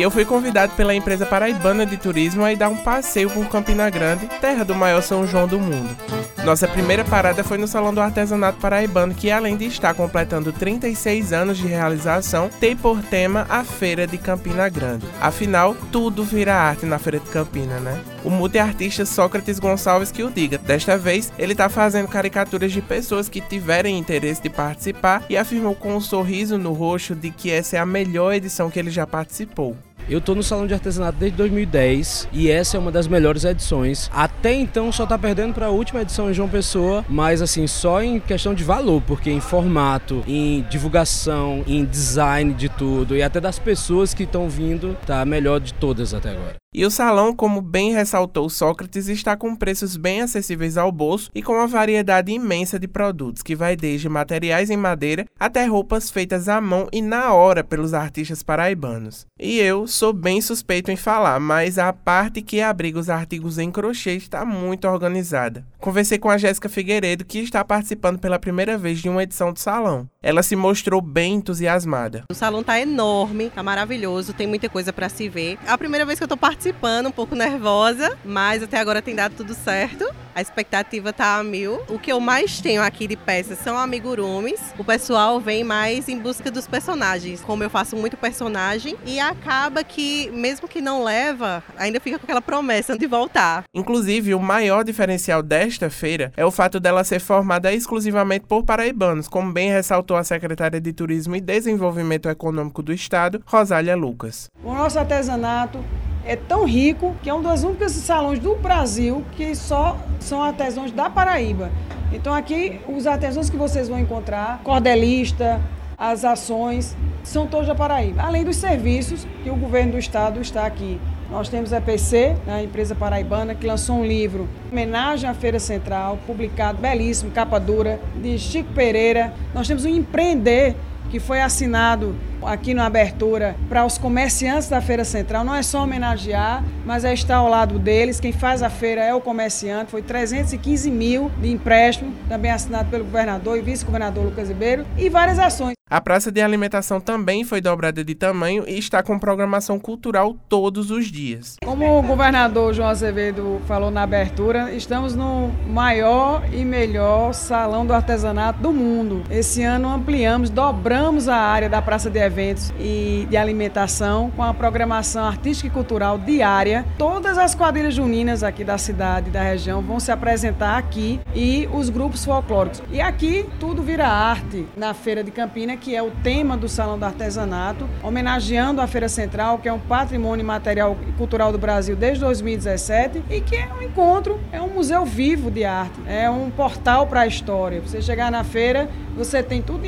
E eu fui convidado pela empresa paraibana de turismo a ir dar um passeio por Campina Grande, terra do maior São João do mundo. Nossa primeira parada foi no Salão do Artesanato Paraibano, que além de estar completando 36 anos de realização, tem por tema a Feira de Campina Grande. Afinal, tudo vira arte na Feira de Campina, né? O multiartista Sócrates Gonçalves que o diga. Desta vez, ele está fazendo caricaturas de pessoas que tiverem interesse de participar e afirmou com um sorriso no rosto de que essa é a melhor edição que ele já participou. Eu estou no Salão de Artesanato desde 2010 e essa é uma das melhores edições. Até então só está perdendo para a última edição em João Pessoa, mas assim, só em questão de valor, porque em formato, em divulgação, em design de tudo e até das pessoas que estão vindo, tá a melhor de todas até agora. E o salão, como bem ressaltou Sócrates, está com preços bem acessíveis ao bolso e com uma variedade imensa de produtos, que vai desde materiais em madeira até roupas feitas à mão e na hora pelos artistas paraibanos. E eu sou bem suspeito em falar, mas a parte que abriga os artigos em crochê está muito organizada. Conversei com a Jéssica Figueiredo, que está participando pela primeira vez de uma edição do salão. Ela se mostrou bem entusiasmada. O salão está enorme, está maravilhoso, tem muita coisa para se ver. É a primeira vez que eu estou participando participando, um pouco nervosa, mas até agora tem dado tudo certo. A expectativa tá a mil. O que eu mais tenho aqui de peças são amigurumis. O pessoal vem mais em busca dos personagens. Como eu faço muito personagem, e acaba que, mesmo que não leva, ainda fica com aquela promessa de voltar. Inclusive, o maior diferencial desta feira é o fato dela ser formada exclusivamente por paraibanos, como bem ressaltou a secretária de Turismo e Desenvolvimento Econômico do Estado, Rosália Lucas. O nosso artesanato é tão rico que é um dos únicos salões do Brasil que só são artesãos da Paraíba. Então aqui os artesãos que vocês vão encontrar, cordelista, as ações, são todos da Paraíba. Além dos serviços que o governo do estado está aqui. Nós temos a EPC, né, a empresa paraibana, que lançou um livro, homenagem à Feira Central, publicado, belíssimo, capa dura, de Chico Pereira. Nós temos o Empreender, que foi assinado aqui na abertura para os comerciantes da Feira Central. Não é só homenagear, mas é estar ao lado deles. Quem faz a feira é o comerciante. Foi 315 mil de empréstimo, também assinado pelo governador e vice-governador Lucas Ribeiro, e várias ações. A praça de alimentação também foi dobrada de tamanho e está com programação cultural todos os dias. Como o governador João Azevedo falou na abertura, estamos no maior e melhor salão do artesanato do mundo. Esse ano ampliamos, dobramos a área da praça de eventos e de alimentação com a programação artística e cultural diária. Todas as quadrilhas juninas aqui da cidade e da região vão se apresentar aqui e os grupos folclóricos. E aqui tudo vira arte na Feira de Campina que é o tema do Salão do Artesanato, homenageando a Feira Central, que é um patrimônio material e cultural do Brasil desde 2017 e que é um encontro, é um museu vivo de arte, é um portal para a história. Você chegar na feira, você tem tudo,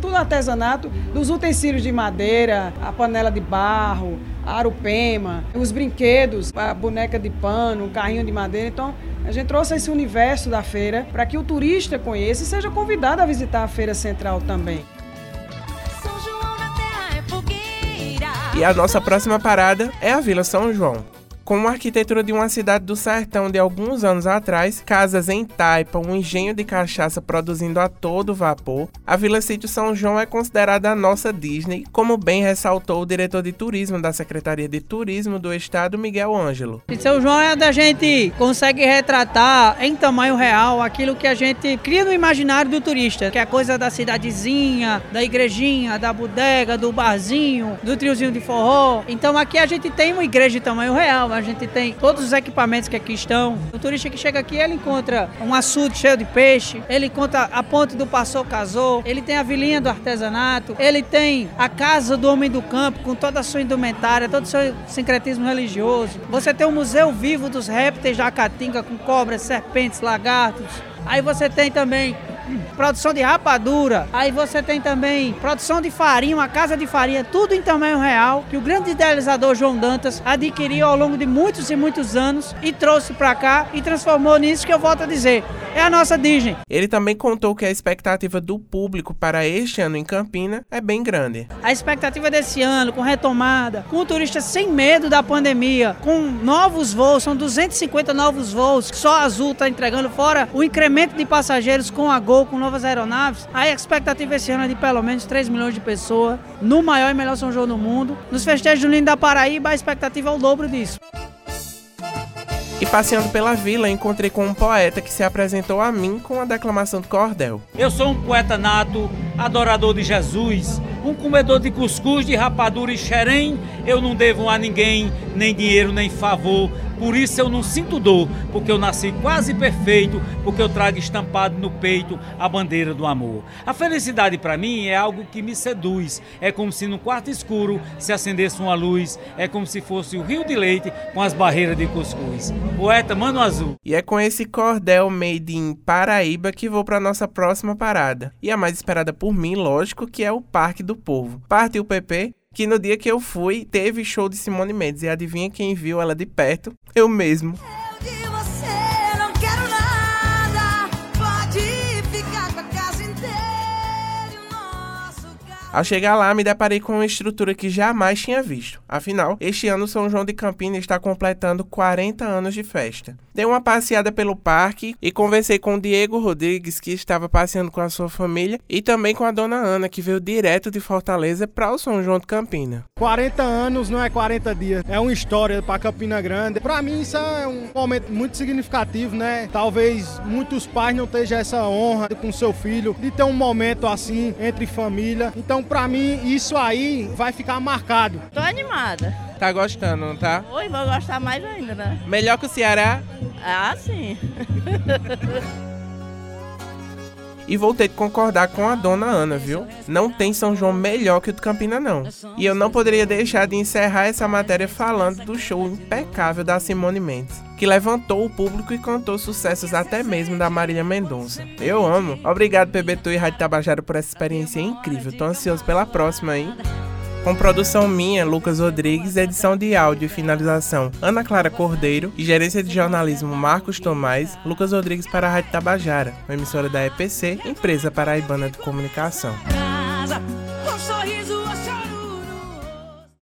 tudo artesanato, dos utensílios de madeira, a panela de barro, a arupema, os brinquedos, a boneca de pano, o carrinho de madeira. Então, a gente trouxe esse universo da feira para que o turista conheça e seja convidado a visitar a Feira Central também. E a nossa próxima parada é a Vila São João. Com a arquitetura de uma cidade do sertão de alguns anos atrás, casas em taipa, um engenho de cachaça produzindo a todo vapor, a Vila Sítio São João é considerada a nossa Disney, como bem ressaltou o diretor de turismo da Secretaria de Turismo do Estado, Miguel Ângelo. São João é onde a gente consegue retratar em tamanho real aquilo que a gente cria no imaginário do turista, que é a coisa da cidadezinha, da igrejinha, da bodega, do barzinho, do triozinho de forró. Então aqui a gente tem uma igreja de tamanho real a gente tem todos os equipamentos que aqui estão. O turista que chega aqui, ele encontra um açude cheio de peixe, ele encontra a ponte do Passou Casou, ele tem a vilinha do artesanato, ele tem a casa do homem do campo com toda a sua indumentária, todo o seu sincretismo religioso. Você tem o Museu Vivo dos Répteis da Caatinga com cobras, serpentes, lagartos. Aí você tem também produção de rapadura. Aí você tem também produção de farinha, uma casa de farinha, tudo em tamanho real, que o grande idealizador João Dantas adquiriu ao longo de muitos e muitos anos e trouxe para cá e transformou nisso que eu volto a dizer. É a nossa Disney. Ele também contou que a expectativa do público para este ano em Campina é bem grande. A expectativa desse ano, com retomada, com turistas sem medo da pandemia, com novos voos, são 250 novos voos, só a Azul está entregando, fora o incremento de passageiros com a Gol voos com novas aeronaves. A expectativa esse ano é de pelo menos 3 milhões de pessoas no maior e melhor São João do mundo. Nos festejos juninos da Paraíba, a expectativa é o dobro disso. E passeando pela vila, encontrei com um poeta que se apresentou a mim com a declamação do cordel. Eu sou um poeta nato, adorador de Jesus, um comedor de cuscuz, de rapadura e xerém. Eu não devo a ninguém nem dinheiro nem favor. Por isso eu não sinto dor, porque eu nasci quase perfeito, porque eu trago estampado no peito a bandeira do amor. A felicidade para mim é algo que me seduz. É como se no quarto escuro se acendesse uma luz, é como se fosse o rio de leite com as barreiras de cuscuz. Poeta Mano Azul. E é com esse cordel made in Paraíba que vou para nossa próxima parada. E a mais esperada por mim, lógico, que é o Parque do Povo. Parte o PP que no dia que eu fui, teve show de Simone Mendes. E adivinha quem viu ela de perto? Eu mesmo. Ao chegar lá, me deparei com uma estrutura que jamais tinha visto. Afinal, este ano São João de Campinas está completando 40 anos de festa. Dei uma passeada pelo parque e conversei com o Diego Rodrigues, que estava passeando com a sua família, e também com a dona Ana, que veio direto de Fortaleza para o São João de Campina. 40 anos não é 40 dias, é uma história para Campina Grande. Para mim isso é um momento muito significativo, né? Talvez muitos pais não tenham essa honra com seu filho de ter um momento assim entre família. Então, para mim isso aí vai ficar marcado. Tô animada. Tá gostando, não tá? Oi, vou gostar mais ainda, né? Melhor que o Ceará? Ah, sim. E vou ter que concordar com a dona Ana, viu? Não tem São João melhor que o de Campina, não. E eu não poderia deixar de encerrar essa matéria falando do show impecável da Simone Mendes, que levantou o público e cantou sucessos até mesmo da Marília Mendonça. Eu amo. Obrigado, PBTU e Rádio Tabajara, por essa experiência incrível. Tô ansioso pela próxima, hein? Com produção minha, Lucas Rodrigues, edição de áudio e finalização Ana Clara Cordeiro e gerência de jornalismo Marcos Tomás, Lucas Rodrigues para a Rádio Tabajara, uma emissora da EPC, empresa paraibana de comunicação.